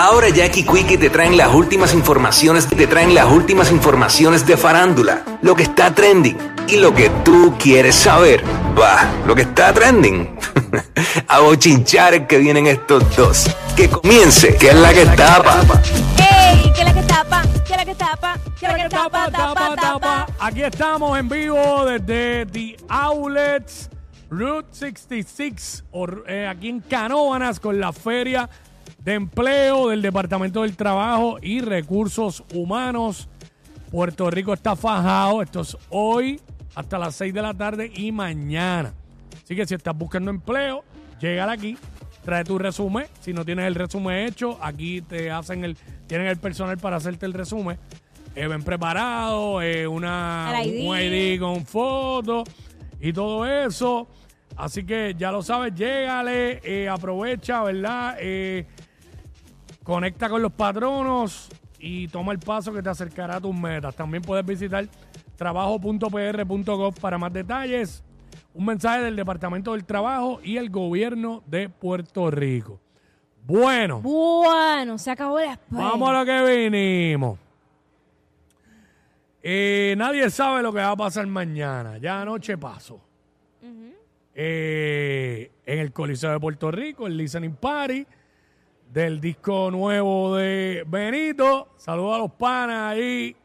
Ahora Jackie Quickie te traen las últimas informaciones, te traen las últimas informaciones de farándula, lo que está trending y lo que tú quieres saber. Va, lo que está trending. A bochinchar que vienen estos dos. Que comience, que es la que tapa. ¡Ey! ¿Qué es la que tapa? ¿Qué es la que tapa? ¿Qué es la que tapa? Tapa, tapa. Aquí estamos en vivo desde The Outlets Route 66, or- eh, aquí en Canóvanas, con la Feria de Empleo del Departamento del Trabajo y Recursos Humanos. Puerto Rico está fajado. Esto es hoy hasta las 6 de la tarde y mañana. Así que si estás buscando empleo, llega aquí, trae tu resumen. Si no tienes el resumen hecho, aquí te hacen el, tienen el personal para hacerte el resumen. Eh, ven preparado, eh, una, ID. un ID con foto y todo eso. Así que ya lo sabes, llégale, eh, aprovecha, ¿verdad? Conecta con los patronos y toma el paso que te acercará a tus metas. También puedes visitar trabajo.pr.gov para más detalles. Un mensaje del Departamento del Trabajo y el Gobierno de Puerto Rico. Bueno, Bueno, se acabó la espera. vamos a lo que vinimos. Eh, nadie sabe lo que va a pasar mañana. Ya anoche pasó. Eh, en el Coliseo de Puerto Rico, el Listening Party del disco nuevo de Benito. Saludos a los panas ahí.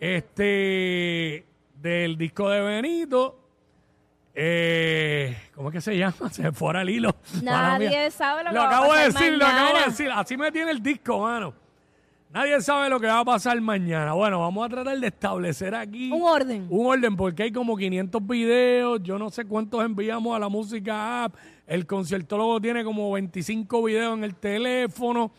Este, del disco de Benito. Eh, ¿Cómo es que se llama? Se me fuera el hilo. Nadie sabe lo que Lo va a acabo de pasar decir, lo acabo de decir. Así me tiene el disco, mano. Nadie sabe lo que va a pasar mañana. Bueno, vamos a tratar de establecer aquí Un orden. un orden porque hay como 500 videos, yo no sé cuántos enviamos a la música app, el conciertólogo tiene como 25 videos en el teléfono.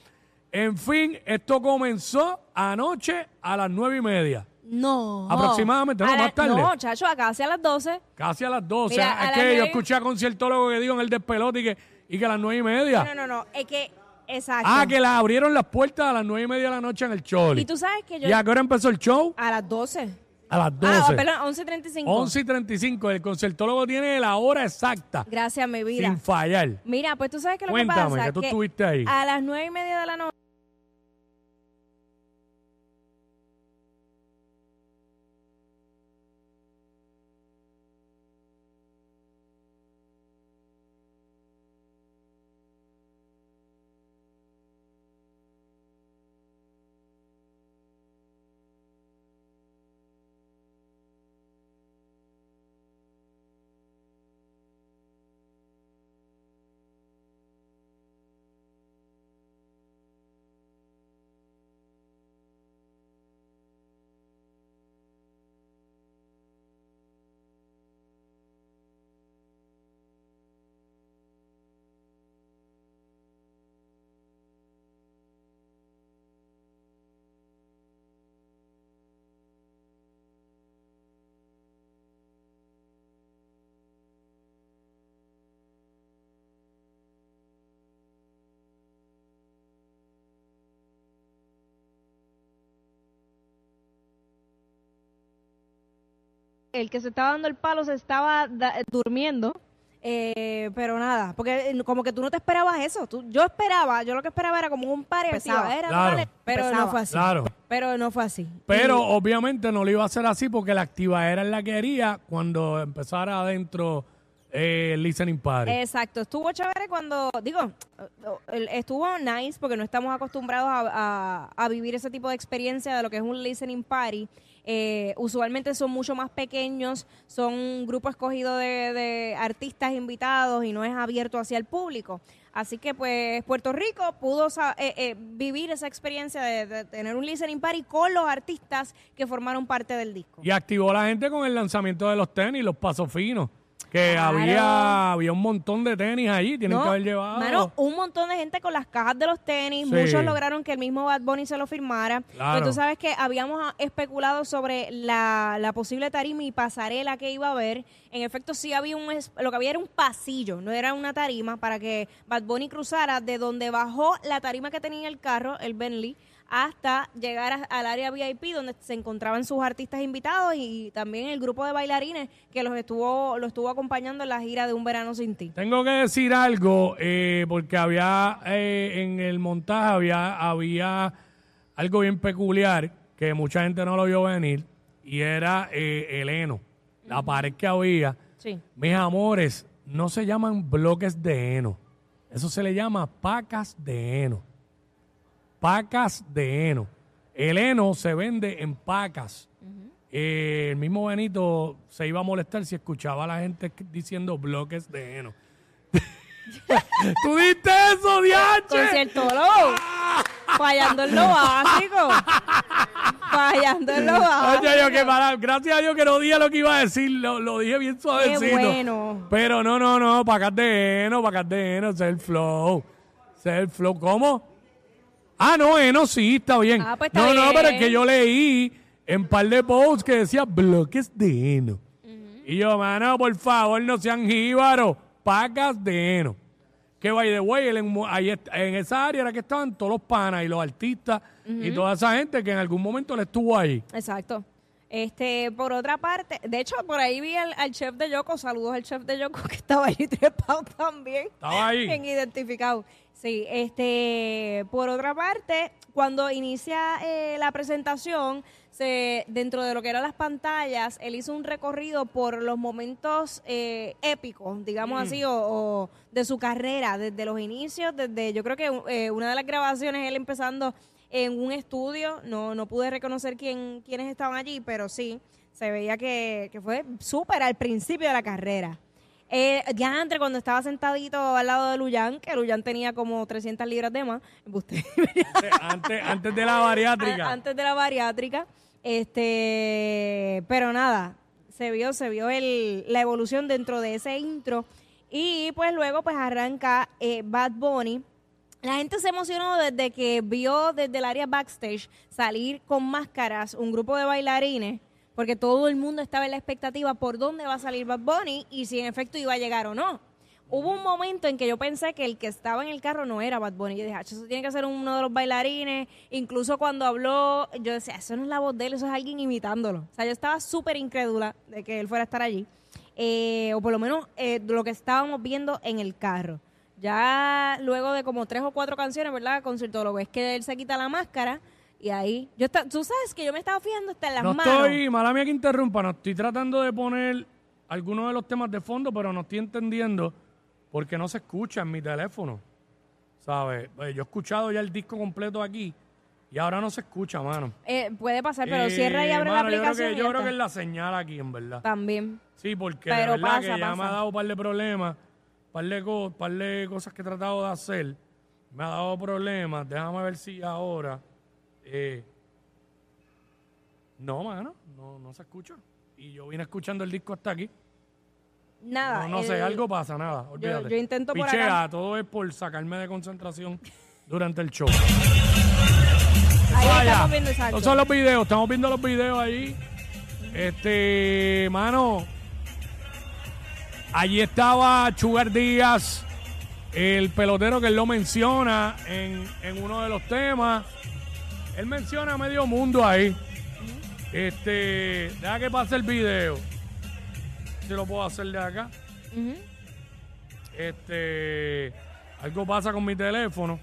En fin, esto comenzó anoche a las 9 y media, No. Aproximadamente, no, A la- más tarde. No, chacho, acá hacia las 12. casi a las 12. Mira, a es las que yo nueve- escuché a conciertólogo que dijo en el despelote y que, y que a las 9 y media. No, no, no. Es que, exacto. Ah, que la abrieron las puertas a las 9 y media de la noche en el Choli. Y tú sabes que yo. ¿Y a qué hora empezó el show? A las 12. A las 12. Ah, perdón, 11.35. 11 y 35. El conciertólogo tiene la hora exacta. Gracias, mi vida. Sin fallar. Mira, pues tú sabes que lo Cuéntame, que pasa que tú estuviste ahí. a las nueve y media de la noche el que se estaba dando el palo se estaba da- durmiendo. eh, pero nada, porque eh, como que tú no te esperabas eso. Tú- yo esperaba, yo lo que esperaba era como un par Empezaba. era, Claro. pero no fue así. Claro. Pero no fue así. Pero Y- obviamente no lo iba a hacer así porque la activadera es la que quería cuando empezara adentro eh, el listening party. Exacto, estuvo chévere cuando, digo, el- estuvo nice porque no estamos acostumbrados a, a- a vivir ese tipo de experiencia de lo que es un listening party. Eh, usualmente son mucho más pequeños, son un grupo escogido de, artistas invitados y no es abierto hacia el público. Así que pues Puerto Rico pudo eh, eh, vivir esa experiencia de, de tener un listening party con los artistas que formaron parte del disco. Y activó la gente con el lanzamiento de los tenis, los pasos finos. Que Claro. había, había un montón de tenis allí, tienen que haber llevado. Mano, un montón de gente con las cajas de los tenis. Sí. Muchos lograron que el mismo Bad Bunny se lo firmara. Claro. Pero tú sabes que habíamos ah, especulado sobre la, la posible tarima y pasarela que iba a haber. En efecto, sí había un... es- Lo que había era un pasillo, no era una tarima, para que Bad Bunny cruzara de donde bajó la tarima que tenía el carro, el Bentley, hasta llegar a- al área VIP donde se encontraban sus artistas invitados y también el grupo de bailarines que los estuvo, lo estuvo acompañando en la gira de Un Verano Sin Ti. Tengo que decir algo, eh, porque había eh, en el montaje había, había algo bien peculiar que mucha gente no lo vio venir y era eh, el heno, la pared que había. Sí. Mis amores, no se llaman bloques de heno, eso se le llama pacas de heno. Pacas de heno. El heno se vende en pacas. Eh, el mismo Benito se iba a molestar si escuchaba a la gente diciendo bloques de heno. ¿Tú diste eso, Diache? Conciertólogo. Fallando en lo básico. Fallando en lo básico. Oye, yo que para- gracias a Dios que no dije lo que iba a decir, lo, lo dije bien suavecito. bueno. Pero no, no, no, pacas de heno, pacas de heno, el flow. El flow. ¿Cómo? Ah, no, heno sí, está bien. Ah, pues está no, no, bien. pero es que yo leí en par de posts que decía bloques de heno. Y yo, mano, por favor, no sean jíbaros, pacas de heno. Que by the way, en, ahí en esa área era que estaban todos los panas y los artistas y toda esa gente que en algún momento le estuvo ahí. Exacto. Este, por otra parte, de hecho, por ahí vi al, al chef de Yoko, saludos al chef de Yoko que estaba ahí trepado también. Estaba ahí. Bien identificado. Sí, este, por otra parte, cuando inicia eh, la presentación, se, dentro de lo que eran las pantallas, él hizo un recorrido por los momentos eh, épicos, digamos así, o, o de su carrera, desde los inicios, desde, yo creo que eh, una de las grabaciones, él empezando en un estudio, no, no pude reconocer quién, quiénes estaban allí, pero sí, se veía que, que fue súper al principio de la carrera. Eh, ya antes, cuando estaba sentadito al lado de Luyan, que Luyan tenía como 300 libras de más, antes, antes de la bariátrica. A- antes de la bariátrica. Este, pero nada, se vio, se vio el, la evolución dentro de ese intro. Y pues luego pues arranca eh, Bad Bunny. La gente se emocionó desde que vio desde el área backstage salir con máscaras un grupo de bailarines, porque todo el mundo estaba en la expectativa por dónde va a salir Bad Bunny y si en efecto iba a llegar o no. Hubo un momento en que yo pensé que el que estaba en el carro no era Bad Bunny. Yo dije, "Ah, eso tiene que ser uno de los bailarines. Incluso cuando habló, yo decía, eso no es la voz de él, eso es alguien imitándolo. O sea, yo estaba súper incrédula de que él fuera a estar allí. Eh, o por lo menos eh, lo que estábamos viendo en el carro. Ya luego de como tres o cuatro canciones, ¿verdad? Conciertólogo, es que él se quita la máscara y ahí... yo está, Tú sabes que yo me estaba fijando hasta en las No manos. estoy, mala mía que interrumpa, no estoy tratando de poner algunos de los temas de fondo, pero no estoy entendiendo porque no se escucha en mi teléfono. ¿Sabes? Pues yo he escuchado ya el disco completo aquí y ahora no se escucha, mano. Eh, puede pasar, pero Eh, cierra y abre la mano, yo creo aplicación. que- Yo creo, que, es la señal aquí, en verdad. También. Sí, porque Pero de verdad pasa, que ya me ha dado un par de problemas, par de, co- par de cosas que he tratado de hacer. Me ha dado problemas. Déjame ver si ahora. eh, no, mano, no, no se escucha. Y yo vine escuchando el disco hasta aquí. Nada. No, no sé, algo pasa, nada. Olvídate. yo intento por Pichea, acá. todo es por sacarme de concentración durante el show. Ahí Vaya. estamos viendo exacto. Son los videos, estamos viendo los videos ahí. Este, mano, allí estaba Chugar Díaz, el pelotero que él lo menciona en, en uno de los temas. Él menciona a medio mundo ahí. Este, deja que pase el video. Si lo puedo hacer de acá. Este, algo pasa con mi teléfono.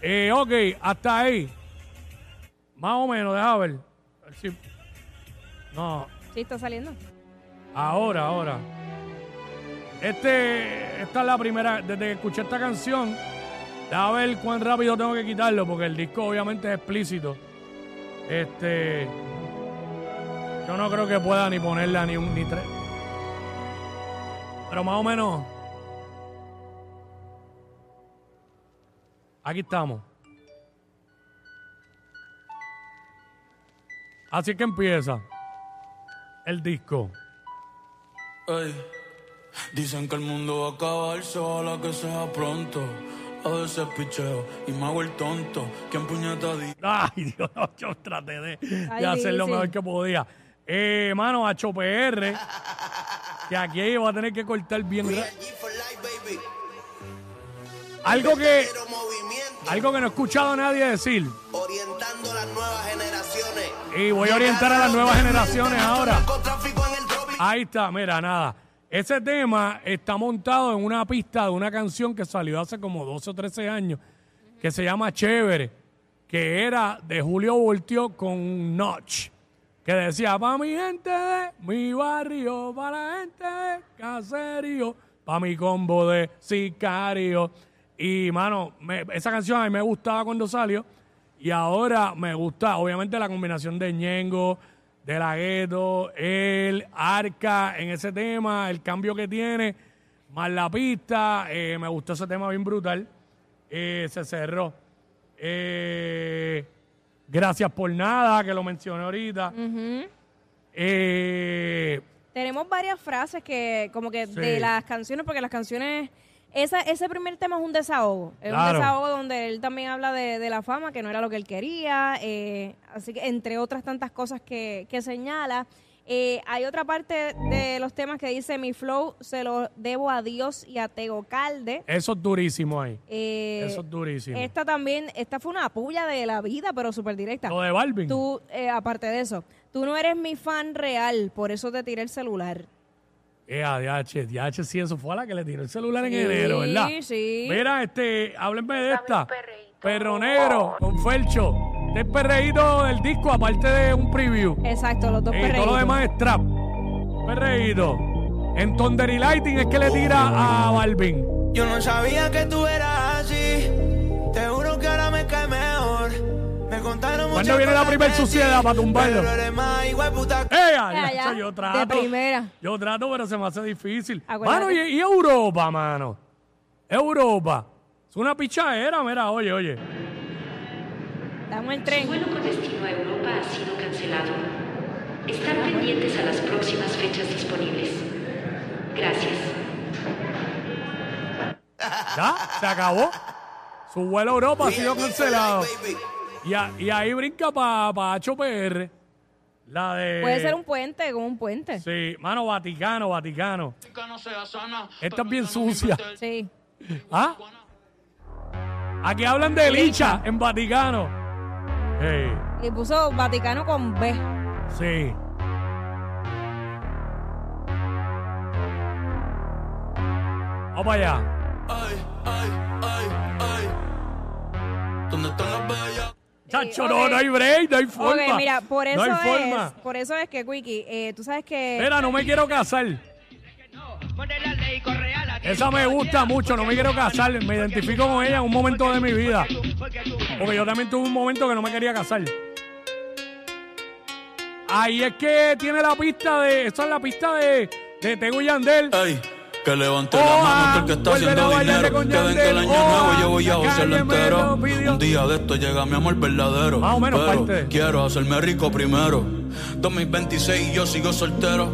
Eh, ok, hasta ahí. Más o menos, deja ver. A ver si- No, Sí, está saliendo. ahora, ahora. Este, esta es la primera, desde que escuché esta canción, deja ver cuán rápido tengo que quitarlo, porque el disco obviamente es explícito. Este, yo no creo que pueda ni ponerla ni un ni tres. Pero más o menos. Aquí estamos. Así que empieza el disco. Ey, Dicen que el mundo va a acabarse, ojalá que sea pronto. A veces picheo y me hago el tonto. ¿Quién puñeta di? Ay, Dios, yo traté de, de Ay, hacer lo difícil. mejor que podía. Eh, mano, HPR, que aquí va a tener que cortar bien. Algo que, algo que no he escuchado a nadie decir. Y voy a orientar a las nuevas generaciones ahora. Ahí está, mira, nada. Ese tema está montado en una pista de una canción que salió hace como 12 o 13 años, que se llama Chévere, que era de Julio Voltio con Notch, que decía, pa' mi gente de mi barrio, para la gente de caserío, pa' mi combo de sicario. Y, mano, me- esa canción a mí me gustaba cuando salió, y ahora me gusta, obviamente, la combinación de Ñengo, de la Gueto, el Arca en ese tema, el cambio que tiene, más la pista. eh, me gustó ese tema bien brutal. Eh, se cerró. Eh, gracias por nada, que lo mencioné ahorita. Eh, Tenemos varias frases que, como que Sí. de las canciones, porque las canciones. Esa, ese primer tema es un desahogo. Es Claro. un desahogo donde él también habla de, de la fama, que no era lo que él quería. eh, así que, entre otras tantas cosas que, que señala. Eh, hay otra parte de los temas que dice: Mi flow se lo debo a Dios y a Tego Calde. eso es durísimo ahí. Eh, Eso es durísimo. Esta también, esta fue una puya de la vida, pero súper directa. Lo de Balvin. Tú, eh, aparte de eso, tú no eres mi fan real, por eso te tiré el celular. Eh, DH, DH, sí, eso fue a la que le tiró el celular en Sí, enero, ¿verdad? sí. Mira, este, háblenme de esta. Perro negro con Felcho. Este es perreíto del disco, aparte de un preview. Exacto, los dos Y todo lo perreitos. demás es trap. Perreíto. En Thunder y Lighting es que le tira a Balvin. Yo no sabía que tú eras ¿Cuándo viene la cosas primer de suciedad para tumbarlo? ¡Eh! Ya, yo de trato. primera. Yo trato, pero se me hace difícil. Acuérdate. Mano, y, y Europa, mano. Europa. Es una pichadera, mira, oye, oye. Damos el Su tren. vuelo con destino a Europa ha sido cancelado. Están pendientes a las próximas fechas disponibles. Gracias. Ya, se acabó. Su vuelo a Europa ha sido cancelado. Y, a- y ahí brinca para pa HPR. La de. Puede ser un puente, como un puente. Sí, mano, Vaticano, Vaticano. Esta es bien sucia. Sí. ¿Ah? Aquí hablan de Licha en Vaticano. Hey, Y puso Vaticano con B. sí. Vamos para allá. Ay, ay, ay, ay. ¿Dónde están las bellas? Chacho, ok. no, no hay break, no hay forma. Mira, por eso no hay es, forma. por eso es que, Wiki, eh, tú sabes que... Espera, no me quiero casar. Esa me gusta mucho, no me quiero casar. Me identifico con ella en un momento de mi vida. Porque yo también tuve un momento que no me quería casar. Ahí es que tiene la pista de. Esa es la pista de, de Tego y Yandel. Ay, que levante la mano todo el que está haciendo dinero. Que ven que el año. Oa, nuevo yo voy a gozarlo entero. Un día de esto llega mi amor verdadero. Más o menos pero parte. quiero hacerme rico primero. 2026 y yo sigo soltero.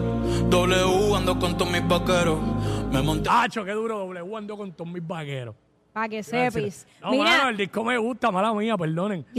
W ando con todos mis vaqueros. Me monté. Hacho, qué duro doble ando con todos mis vaqueros. Para que sepis. No, Mira, mano, el disco me gusta, mala mía, perdonen.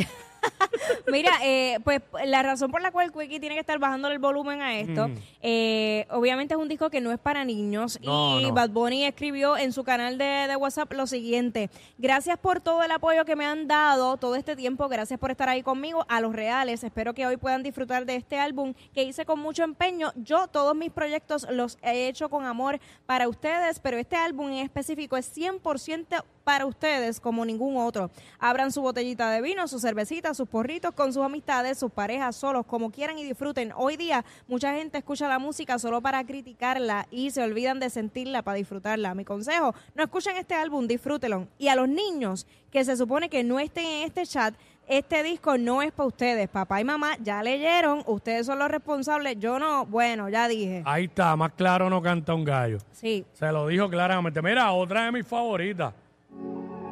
Mira, eh, pues la razón por la cual Quickie tiene que estar bajando el volumen a esto, eh, obviamente es un disco que no es para niños No, y no. Bad Bunny escribió en su canal de, de WhatsApp lo siguiente, gracias por todo el apoyo que me han dado todo este tiempo, gracias por estar ahí conmigo, a los reales, espero que hoy puedan disfrutar de este álbum que hice con mucho empeño, yo todos mis proyectos los he hecho con amor para ustedes, pero este álbum en específico es 100% para ustedes como ningún otro. Abran su botellita de vino, su cervecita, sus porritos con sus amistades, sus parejas, solos, como quieran y disfruten. Hoy día mucha gente escucha la música solo para criticarla y se olvidan de sentirla para disfrutarla. Mi consejo, no escuchen este álbum, disfrútenlo. Y a los niños que se supone que no estén en este chat, este disco no es para ustedes. Papá y mamá ya leyeron, ustedes son los responsables, yo no, bueno, ya dije. Ahí está, más claro no canta un gallo. Sí, Se lo dijo claramente. Mira, otra de mis favoritas.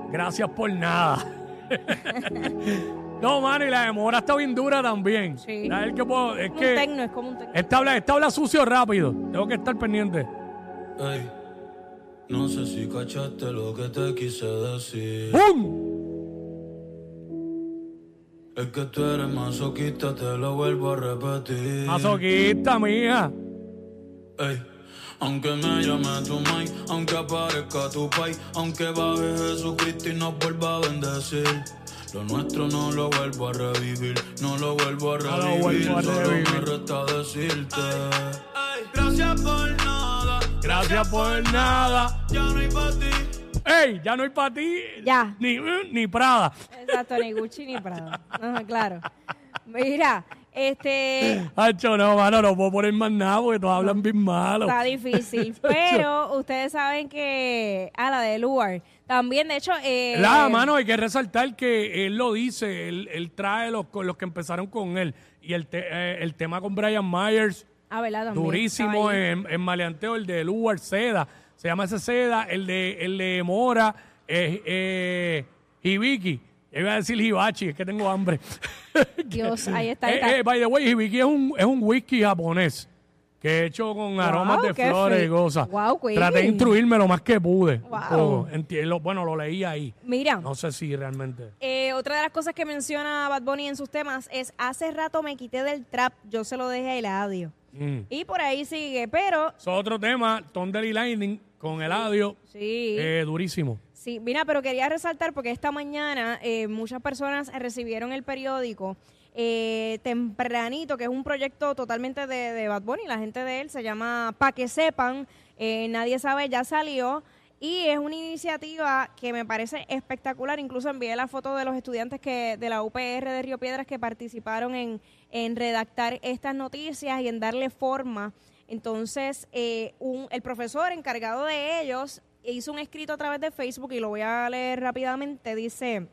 Gracias por nada. no, mano, y la demora está bien dura también. Sí. La del que puedo- es un que tecno, es como un tecno. esta habla, esta habla sucio rápido. Tengo que estar pendiente. Ey, no sé si cachaste lo que te quise decir. ¡Bum! Es que tú eres masoquista, te lo vuelvo a repetir. Masoquista, mía. Ey, aunque me llame tu mai, aunque aparezca tu pai, aunque baje Jesucristo y nos vuelva a bendecir. Lo nuestro no lo vuelvo a revivir, no lo vuelvo a No lo revivir. vuelvo a Solo revivir. me resta decirte. gracias por nada. Gracias por nada. Ya no hay para ti. ¡Ey! Ya no hay para ti. Ya. Ni, ni Prada. Exacto, ni Gucci ni Prada. Ajá, claro. Mira, este Hacho, no, mano, no puedo poner más nada porque todos hablan bien malo. está difícil, pero ustedes saben que a la de Luar también, de hecho, eh, La mano, hay que resaltar que él lo dice, él, él trae los, los que empezaron con él. Y el, te- eh, el tema con Brian Myers, ah, ¿verdad? También, durísimo en, en maleanteo, el de Lugar Seda, se llama ese Seda, el de, el de Mora, eh, eh, Hibiki. Yo iba a decir Hibachi, es que tengo hambre. Dios, ahí está, ahí Eh, está. eh, by the way, Hibiki es un, es un whisky japonés que he hecho con aromas de qué flores y cosas. Guau, Queen. Traté de instruirme lo más que pude. un Wow. poco. Enti- lo- bueno, lo leí ahí. Mira, No sé si realmente. eh, otra de las cosas que menciona Bad Bunny en sus temas es hace rato me quité del trap, yo se lo dejé a Eladio. Mm. Y por ahí sigue, pero Eso es otro tema, Thunder y Lightning con Eladio, sí. eh, durísimo. Sí, mira, pero quería resaltar porque esta mañana eh, muchas personas recibieron el periódico eh, tempranito, que es un proyecto totalmente de, Bad Bunny, la gente de él se llama Pa' que sepan, eh, nadie sabe, ya salió. Y es una iniciativa que me parece espectacular. Incluso envié la foto de los estudiantes que de la UPR de Río Piedras que participaron en, en redactar estas noticias y en darle forma. Entonces, eh, un, el profesor encargado de ellos hizo un escrito a través de Facebook y lo voy a leer rápidamente. Dice...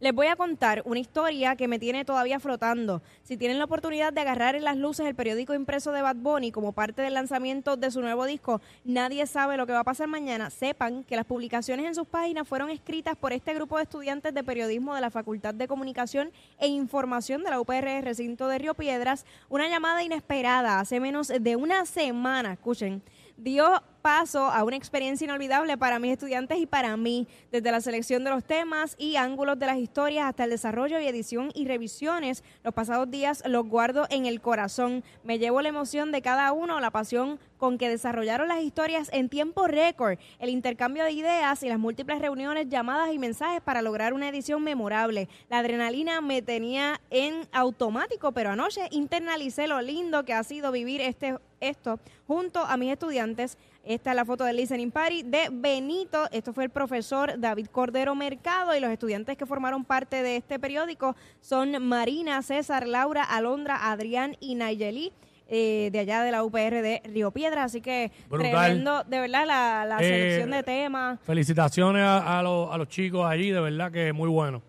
Les voy a contar una historia que me tiene todavía flotando. Si tienen la oportunidad de agarrar en las luces el periódico impreso de Bad Bunny como parte del lanzamiento de su nuevo disco, Nadie sabe lo que va a pasar mañana, sepan que las publicaciones en sus páginas fueron escritas por este grupo de estudiantes de periodismo de la Facultad de Comunicación e Información de la UPR Recinto de Río Piedras. Una llamada inesperada hace menos de una semana, escuchen, dio paso a una experiencia inolvidable para mis estudiantes y para mí, desde la selección de los temas y ángulos de las historias hasta el desarrollo y edición y revisiones. Los pasados días los guardo en el corazón. Me llevo la emoción de cada uno, la pasión con que desarrollaron las historias en tiempo récord, el intercambio de ideas y las múltiples reuniones, llamadas y mensajes para lograr una edición memorable. La adrenalina me tenía en automático, pero anoche internalicé lo lindo que ha sido vivir este esto junto a mis estudiantes. Esta es la foto del listening party de Benito. Esto fue el profesor David Cordero Mercado y los estudiantes que formaron parte de este periódico son Marina, César, Laura, Alondra, Adrián y Nayeli. Eh, de allá de la UPR de Río Piedra, así que Brutal. tremendo, de verdad, la, la Eh, selección de temas. Felicitaciones a, a los, a los chicos allí, de verdad que muy bueno.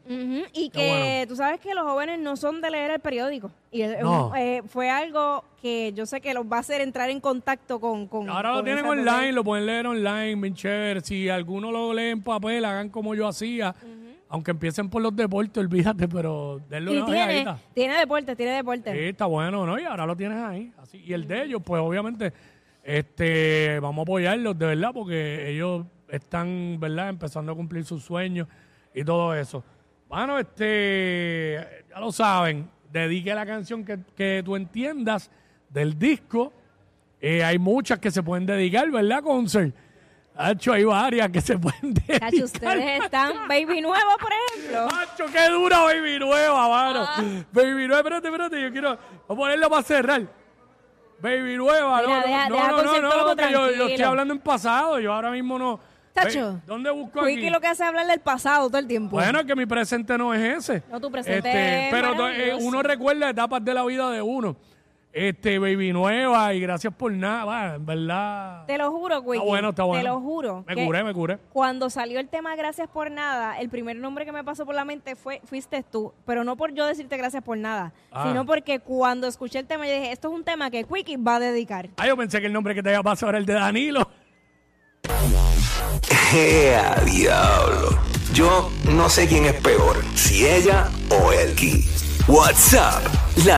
Y Qué que bueno. tú sabes que los jóvenes no son de leer el periódico. Y No. eh, fue algo que yo sé que los va a hacer entrar en contacto con. con Ahora lo tienen online, lo pueden leer online, bien chévere. Si alguno lo lee en papel, hagan como yo hacía. Aunque empiecen por los deportes, olvídate, pero denle Y una tiene, ojeadita. tiene deporte, tiene deporte. Sí, está bueno, ¿no? Y ahora lo tienes ahí. Así. Y el de ellos, pues obviamente, este, vamos a apoyarlos de verdad, porque ellos están, ¿verdad?, empezando a cumplir sus sueños y todo eso. Bueno, este, ya lo saben, dedique la canción que, que tú entiendas del disco. Eh, hay muchas que se pueden dedicar, ¿verdad, Concert? Hacho, hay varias que se pueden dedicar. Cacho, ustedes están baby nuevo, por ejemplo. Macho, qué dura Baby Nueva, mano. Ah. Baby Nueva, espérate, espérate, yo quiero voy a ponerlo para cerrar. Baby Nueva, Mira, no, no, deja- no, deja no, no, no, porque yo, yo estoy hablando en pasado, yo ahora mismo no. Tacho, ¿Dónde busco aquí? Quickie lo que hace es hablar del pasado todo el tiempo. Bueno, es que mi presente no es ese. Este, No, tu presente es Pero eh, uno recuerda etapas de la vida de uno. Este, Baby Nueva, y gracias por nada, va, en verdad. Te lo juro, Quickie. Está bueno, está bueno. Te lo juro. Me que curé, me curé. Cuando salió el tema Gracias por Nada, el primer nombre que me pasó por la mente fue Fuiste tú. Pero no por yo decirte gracias por nada, Ah. sino porque cuando escuché el tema, yo dije, esto es un tema que Quickie va a dedicar. Ah, yo pensé que el nombre que te había pasado era el de Danilo. ¡Ea, diablo! Yo no sé quién es peor, si ella o él. WhatsApp